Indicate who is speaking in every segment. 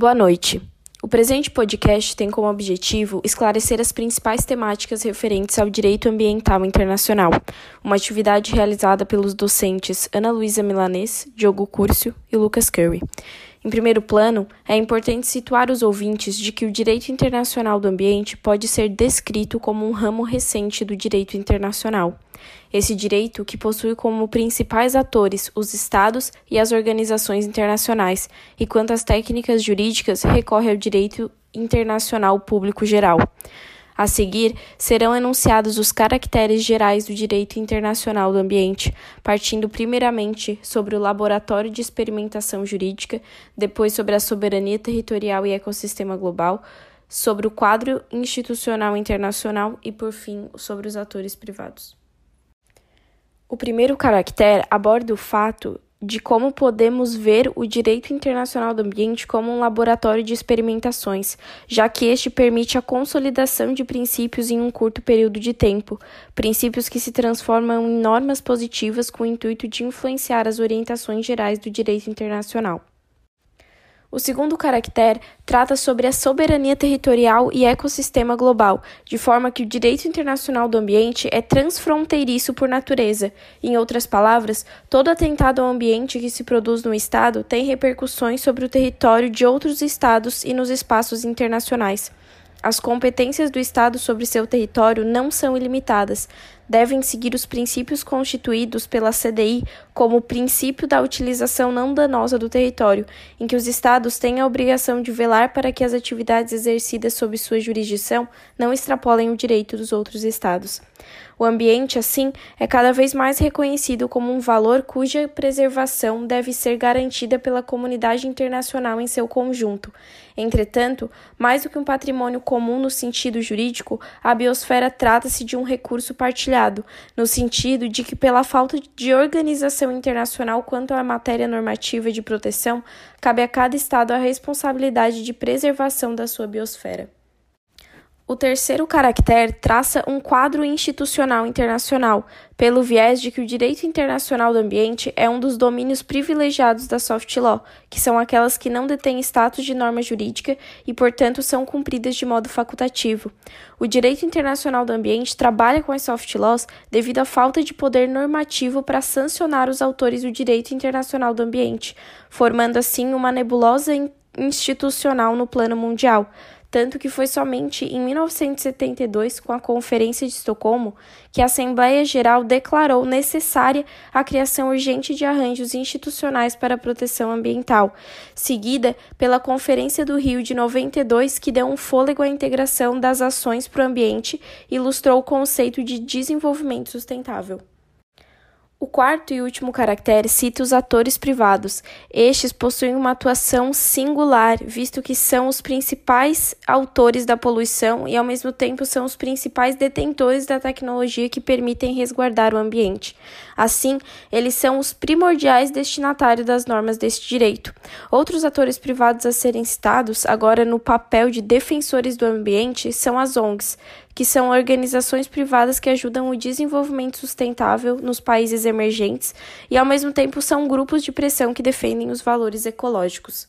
Speaker 1: Boa noite. O presente podcast tem como objetivo esclarecer as principais temáticas referentes ao direito ambiental internacional, uma atividade realizada pelos docentes Ana Luísa Milanês, Diogo Curcio e Lucas Curry. Em primeiro plano, é importante situar os ouvintes de que o direito internacional do ambiente pode ser descrito como um ramo recente do direito internacional. Esse direito, que possui como principais atores os Estados e as organizações internacionais, e quanto às técnicas jurídicas, recorre ao direito internacional público geral. A seguir, serão enunciados os caracteres gerais do direito internacional do ambiente, partindo primeiramente sobre o laboratório de experimentação jurídica, depois sobre a soberania territorial e ecossistema global, sobre o quadro institucional internacional e, por fim, sobre os atores privados. O primeiro caractere aborda o fato de como podemos ver o direito internacional do ambiente como um laboratório de experimentações, já que este permite a consolidação de princípios em um curto período de tempo, princípios que se transformam em normas positivas com o intuito de influenciar as orientações gerais do direito internacional. O segundo caractere trata sobre a soberania territorial e ecossistema global, de forma que o direito internacional do ambiente é transfronteiriço por natureza. Em outras palavras, todo atentado ao ambiente que se produz no Estado tem repercussões sobre o território de outros Estados e nos espaços internacionais. As competências do Estado sobre seu território não são ilimitadas. Devem seguir os princípios constituídos pela CDI, como o princípio da utilização não danosa do território, em que os Estados têm a obrigação de velar para que as atividades exercidas sob sua jurisdição não extrapolem o direito dos outros Estados. O ambiente, assim, é cada vez mais reconhecido como um valor cuja preservação deve ser garantida pela comunidade internacional em seu conjunto. Entretanto, mais do que um patrimônio comum no sentido jurídico, a biosfera trata-se de um recurso partilhado, no sentido de que, pela falta de organização internacional quanto à matéria normativa de proteção, cabe a cada Estado a responsabilidade de preservação da sua biosfera. O terceiro caractere traça um quadro institucional internacional, pelo viés de que o direito internacional do ambiente é um dos domínios privilegiados da soft law, que são aquelas que não detêm status de norma jurídica e, portanto, são cumpridas de modo facultativo. O direito internacional do ambiente trabalha com as soft laws devido à falta de poder normativo para sancionar os autores do direito internacional do ambiente, formando assim uma nebulosa institucional no plano mundial tanto que foi somente em 1972, com a Conferência de Estocolmo, que a Assembleia Geral declarou necessária a criação urgente de arranjos institucionais para a proteção ambiental, seguida pela Conferência do Rio de 92, que deu um fôlego à integração das ações para o ambiente e ilustrou o conceito de desenvolvimento sustentável. O quarto e último caractere cita os atores privados. Estes possuem uma atuação singular, visto que são os principais autores da poluição e, ao mesmo tempo, são os principais detentores da tecnologia que permitem resguardar o ambiente. Assim, eles são os primordiais destinatários das normas deste direito. Outros atores privados a serem citados, agora no papel de defensores do ambiente, são as ONGs, que são organizações privadas que ajudam o desenvolvimento sustentável nos países emergentes e, ao mesmo tempo, são grupos de pressão que defendem os valores ecológicos.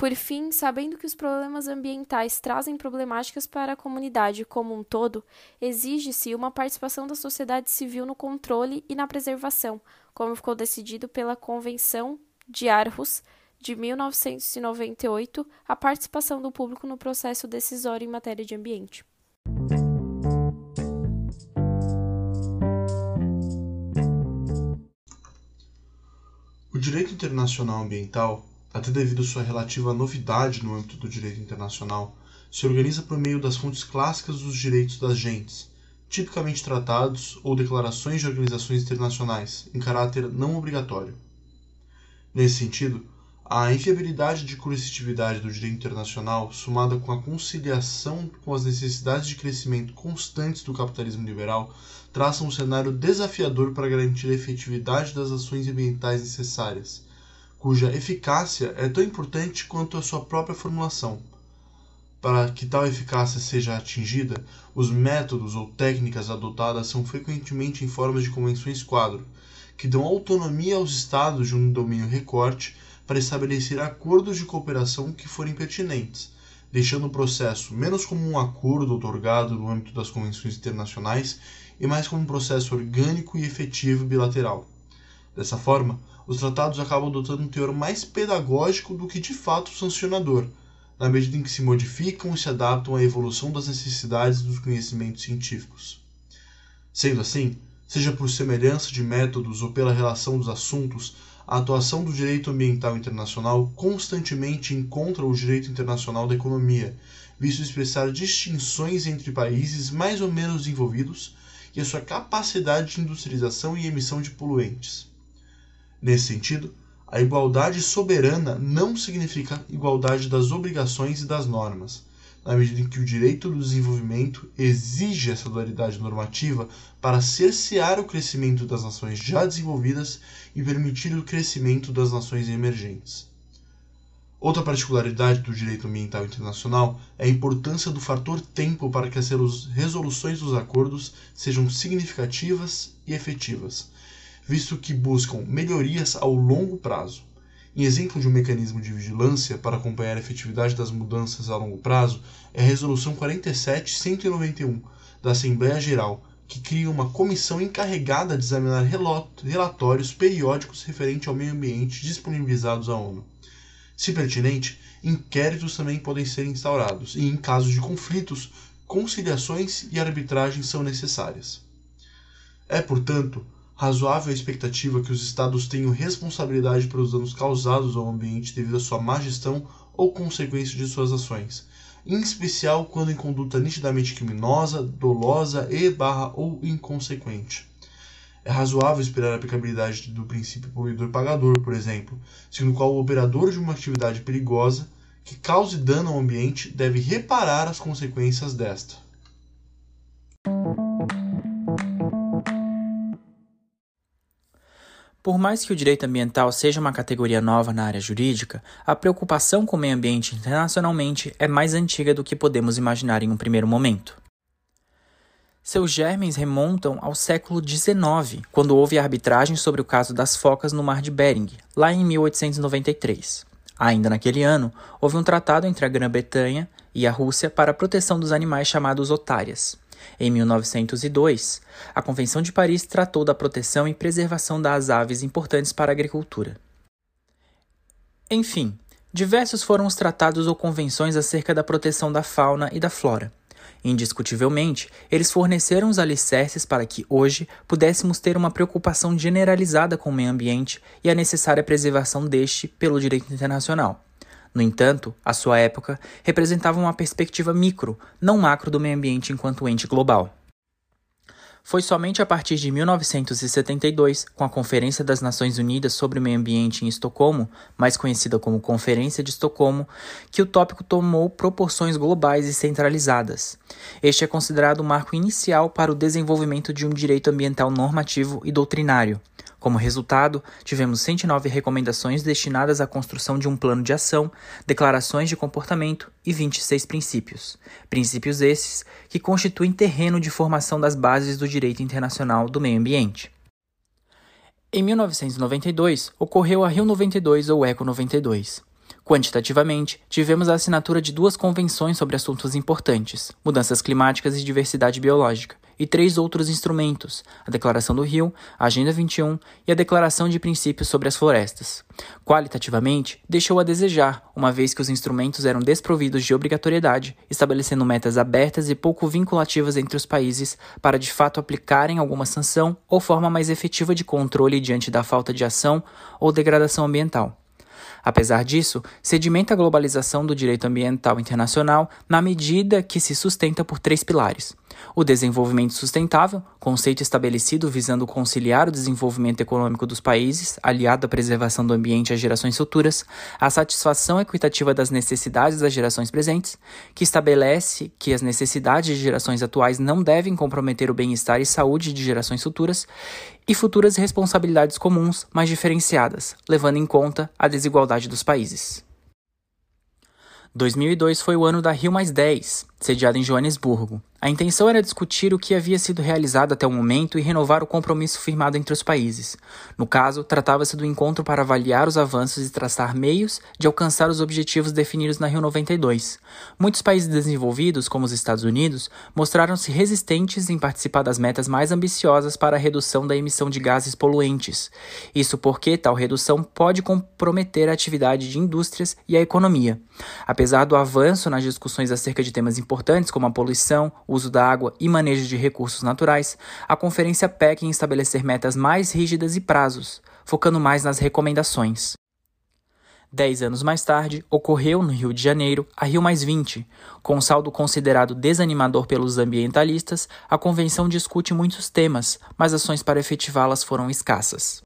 Speaker 1: Por fim, sabendo que os problemas ambientais trazem problemáticas para a comunidade como um todo, exige-se uma participação da sociedade civil no controle e na preservação, como ficou decidido pela Convenção de Aarhus de 1998, a participação do público no processo decisório em matéria de ambiente.
Speaker 2: O direito internacional ambiental, até devido sua relativa novidade no âmbito do direito internacional, se organiza por meio das fontes clássicas dos direitos das gentes, tipicamente tratados ou declarações de organizações internacionais, em caráter não obrigatório. Nesse sentido, a infiabilidade de coercitividade do direito internacional, somada com a conciliação com as necessidades de crescimento constantes do capitalismo liberal, traça um cenário desafiador para garantir a efetividade das ações ambientais necessárias, cuja eficácia é tão importante quanto a sua própria formulação. Para que tal eficácia seja atingida, os métodos ou técnicas adotadas são frequentemente em formas de convenções quadro, que dão autonomia aos estados de um domínio recorte para estabelecer acordos de cooperação que forem pertinentes, deixando o processo menos como um acordo otorgado no âmbito das convenções internacionais e mais como um processo orgânico e efetivo bilateral. Dessa forma, os tratados acabam adotando um teor mais pedagógico do que de fato sancionador, na medida em que se modificam e se adaptam à evolução das necessidades dos conhecimentos científicos. Sendo assim, seja por semelhança de métodos ou pela relação dos assuntos, a atuação do direito ambiental internacional constantemente encontra o direito internacional da economia, visto expressar distinções entre países mais ou menos desenvolvidos e a sua capacidade de industrialização e emissão de poluentes. Nesse sentido, a igualdade soberana não significa igualdade das obrigações e das normas, na medida em que o direito do desenvolvimento exige essa dualidade normativa para cercear o crescimento das nações já desenvolvidas e permitir o crescimento das nações emergentes. Outra particularidade do direito ambiental internacional é a importância do fator tempo para que as resoluções dos acordos sejam significativas e efetivas, visto que buscam melhorias ao longo prazo. Em exemplo de um mecanismo de vigilância para acompanhar a efetividade das mudanças a longo prazo é a Resolução 47-191 da Assembleia Geral, que cria uma comissão encarregada de examinar relatórios periódicos referentes ao meio ambiente disponibilizados à ONU. Se pertinente, inquéritos também podem ser instaurados e, em casos de conflitos, conciliações e arbitragens são necessárias. É, portanto, razoável a expectativa que os Estados tenham responsabilidade pelos danos causados ao ambiente devido à sua má gestão ou consequência de suas ações, em especial quando em conduta nitidamente criminosa, dolosa e barra ou inconsequente. É razoável esperar a aplicabilidade do princípio poluidor-pagador, por exemplo, segundo o qual o operador de uma atividade perigosa que cause dano ao ambiente deve reparar as consequências desta.
Speaker 3: Por mais que o direito ambiental seja uma categoria nova na área jurídica, a preocupação com o meio ambiente internacionalmente é mais antiga do que podemos imaginar em um primeiro momento. Seus germes remontam ao século XIX, quando houve arbitragem sobre o caso das focas no Mar de Bering, lá em 1893. Ainda naquele ano, houve um tratado entre a Grã-Bretanha e a Rússia para a proteção dos animais chamados otárias. Em 1902, a Convenção de Paris tratou da proteção e preservação das aves importantes para a agricultura. Enfim, diversos foram os tratados ou convenções acerca da proteção da fauna e da flora. Indiscutivelmente, eles forneceram os alicerces para que hoje pudéssemos ter uma preocupação generalizada com o meio ambiente e a necessária preservação deste pelo direito internacional. No entanto, a sua época representava uma perspectiva micro, não macro do meio ambiente enquanto ente global. Foi somente a partir de 1972, com a Conferência das Nações Unidas sobre o Meio Ambiente em Estocolmo, mais conhecida como Conferência de Estocolmo, que o tópico tomou proporções globais e centralizadas. Este é considerado o marco inicial para o desenvolvimento de um direito ambiental normativo e doutrinário, como resultado, tivemos 109 recomendações destinadas à construção de um plano de ação, declarações de comportamento e 26 princípios. Princípios esses que constituem terreno de formação das bases do direito internacional do meio ambiente. Em 1992, ocorreu a Rio 92 ou Eco 92. Quantitativamente, tivemos a assinatura de duas convenções sobre assuntos importantes: mudanças climáticas e diversidade biológica, e três outros instrumentos: a Declaração do Rio, a Agenda 21 e a Declaração de Princípios sobre as Florestas. Qualitativamente, deixou a desejar, uma vez que os instrumentos eram desprovidos de obrigatoriedade, estabelecendo metas abertas e pouco vinculativas entre os países para de fato aplicarem alguma sanção ou forma mais efetiva de controle diante da falta de ação ou degradação ambiental. Apesar disso, sedimenta a globalização do direito ambiental internacional na medida que se sustenta por três pilares: o desenvolvimento sustentável, conceito estabelecido visando conciliar o desenvolvimento econômico dos países, aliado à preservação do ambiente às gerações futuras, a satisfação equitativa das necessidades das gerações presentes, que estabelece que as necessidades de gerações atuais não devem comprometer o bem-estar e saúde de gerações futuras, e futuras responsabilidades comuns, mas diferenciadas, levando em conta a desigualdade dos países. 2002 foi o ano da Rio Mais 10, sediada em Joanesburgo. A intenção era discutir o que havia sido realizado até o momento e renovar o compromisso firmado entre os países. No caso, tratava-se do encontro para avaliar os avanços e traçar meios de alcançar os objetivos definidos na Rio 92. Muitos países desenvolvidos, como os Estados Unidos, mostraram-se resistentes em participar das metas mais ambiciosas para a redução da emissão de gases poluentes. Isso porque tal redução pode comprometer a atividade de indústrias e a economia. Apesar do avanço nas discussões acerca de temas importantes como a poluição, uso da água e manejo de recursos naturais, a conferência peca em estabelecer metas mais rígidas e prazos, focando mais nas recomendações. Dez anos mais tarde, ocorreu no Rio de Janeiro a Rio Com um saldo considerado desanimador pelos ambientalistas, a convenção discute muitos temas, mas ações para efetivá-las foram escassas.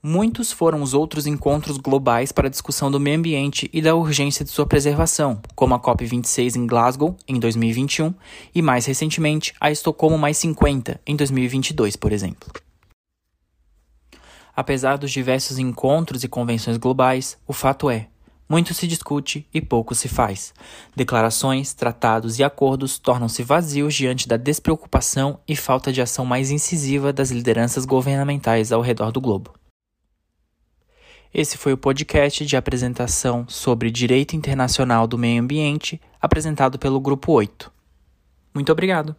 Speaker 3: Muitos foram os outros encontros globais para a discussão do meio ambiente e da urgência de sua preservação, como a COP26 em Glasgow, em 2021, e mais recentemente a Estocolmo mais 50, em 2022, por exemplo. Apesar dos diversos encontros e convenções globais, o fato é: muito se discute e pouco se faz. Declarações, tratados e acordos tornam-se vazios diante da despreocupação e falta de ação mais incisiva das lideranças governamentais ao redor do globo. Esse foi o podcast de apresentação sobre Direito Internacional do Meio Ambiente, apresentado pelo Grupo 8. Muito obrigado!